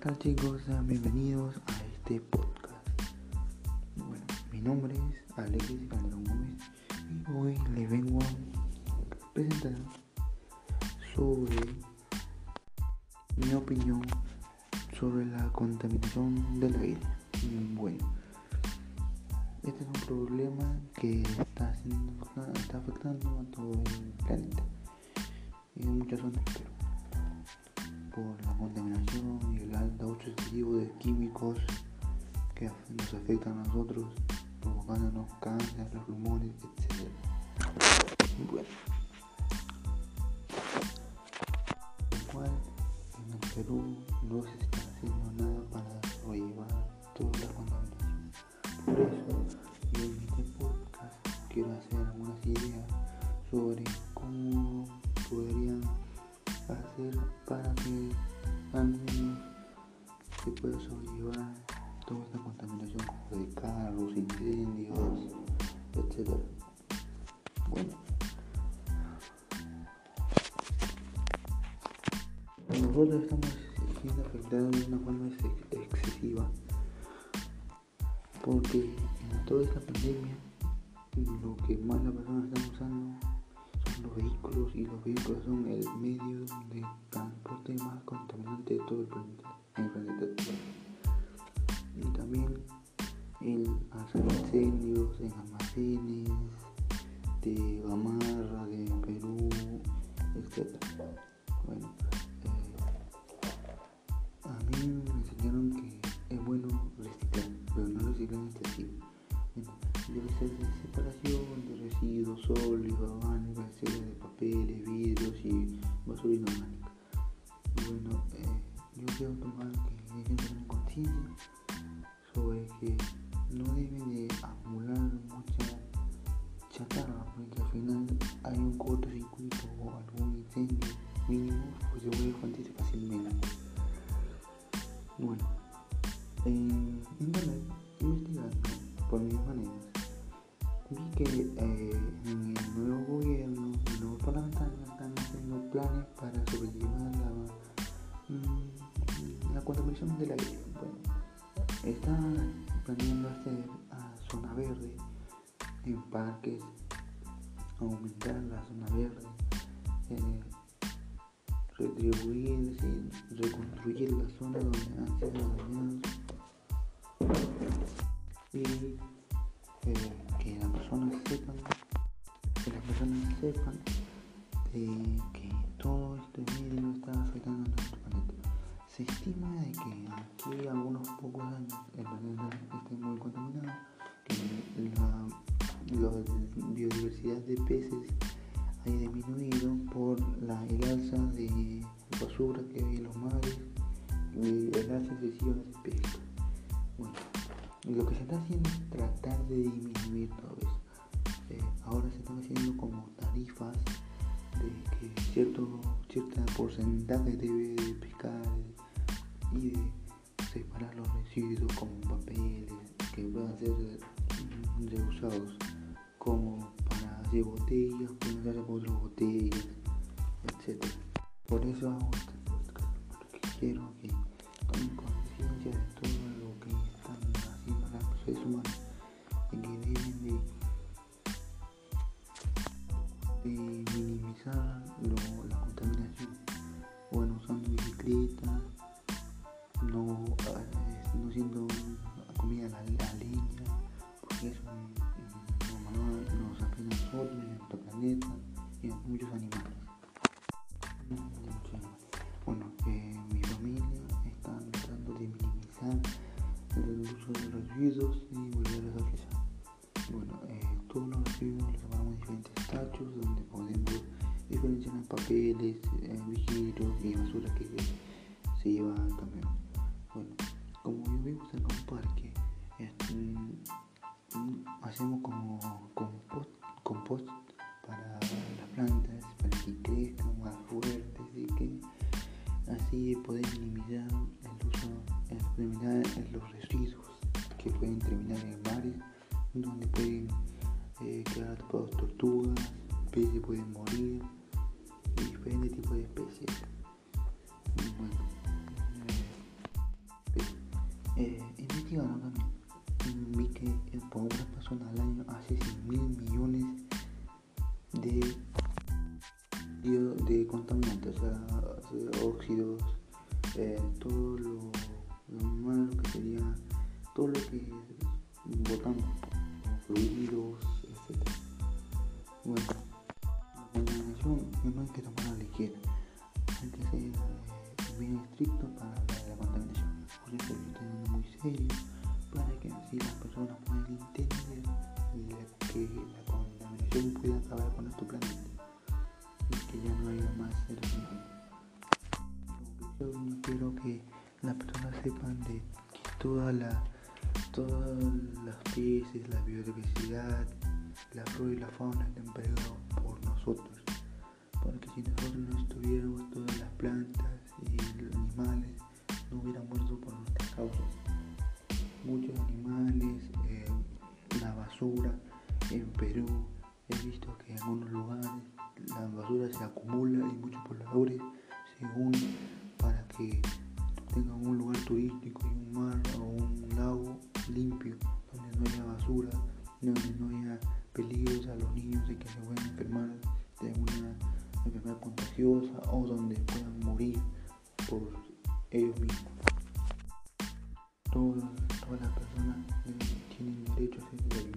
tal chicos? Sean bienvenidos a este podcast. Bueno, mi nombre es Alexis Calderón Gómez y hoy les vengo a presentar sobre mi opinión sobre la contaminación del aire. Bueno, este es un problema que está, haciendo, está afectando a todo el planeta y en muchas zonas Perú por la contaminación y el alto uso excesivo de químicos que nos afectan a nosotros, provocándonos cáncer, los pulmones, etc. Bueno, en Perú no menos se pueda sobrellevar toda esta contaminación como de carros, incendios, etc. Bueno, nosotros estamos siendo afectados de una forma excesiva porque en toda esta pandemia lo que más las personas están usando los vehículos y los vehículos son el medio de transporte más contaminante de todo el planeta, Y también el hacer incendios en almacenes de Gamarra, de Perú, etc. Bueno, eh, a mí me enseñaron que es bueno reciclar, pero no reciclar excesivo. Debe ser de separación de residuos sólidos, inorgánica. Bueno, eh, yo quiero tomar que que tener conciencia sobre que no deben de acumular mucha chatarra, porque al final hay un cortocircuito o algún incendio mínimo, pues se puede expandir fácilmente. Bueno, en internet, investigando por mis maneras, Bueno, están planeando hacer a zona verde en parques, aumentar la zona verde, eh, retribuir, reconstruir la zona donde han sido dañados y eh, que las personas sepan que las personas sepan de que todo este medio está afectando a nuestro planeta. Se estima el planeta muy contaminado que la, biodiversidad de peces haya disminuido por la, el alza de basura que hay en los mares y el alza excesiva de pesca bueno lo que se está haciendo es tratar de disminuir todo eso. Eh, ahora se están haciendo como tarifas de que cierto cierta porcentaje debe de pescar y de los residuos como papeles que puedan ser reusados como para hacer botellas, pueden hacer otras botellas, etc. Por eso hago este podcast, porque quiero que tomen conciencia de todo lo que están haciendo las seres humanos y que deben porque eso no, no, nos afecta a nosotros a nuestro planeta y a muchos animales. Bueno, eh, mi familia está tratando de minimizar el uso de los residuos y volver a utilizar. Bueno, eh, todos los residuos los diferentes tachos donde podemos diferenciar en papeles, eh, vidrios y basura que se lleva al. así poder eliminar el uso, eh, eliminar los residuos que pueden terminar en mares donde pueden eh, quedar atrapados tortugas, peces pueden morir, y diferentes tipos de especies. Bueno, eh, eh investigaron también, vi que por una persona al año hace 100 mil millones de, de, contaminantes, óxidos, eh, todo lo, malo que sería, todo lo que botamos, fluidos, etc. Bueno, la contaminación no hay que tomarla la ligera, hay que ser eh, bien estricto para de la contaminación. Por eso yo estoy muy serio para que así las personas puedan entender que la contaminación puede acabar con nuestro planeta y que ya no haya más Yo quiero que las personas sepan de que toda la, todas las peces, la biodiversidad, la flora y la fauna están creadas por nosotros. Porque si nosotros no estuviéramos todas las plantas y los animales no hubieran muerto por nuestras causas. Muchos animales, eh, la basura, en Perú he visto que en algunos lugares la basura se acumula y muchos pobladores se unen que tengan un lugar turístico y un mar o un lago limpio donde no haya basura, donde no haya peligros a los niños y que se puedan enfermar de alguna enfermedad contagiosa o donde puedan morir por ellos mismos. Todas, todas las personas tienen derecho a vivir,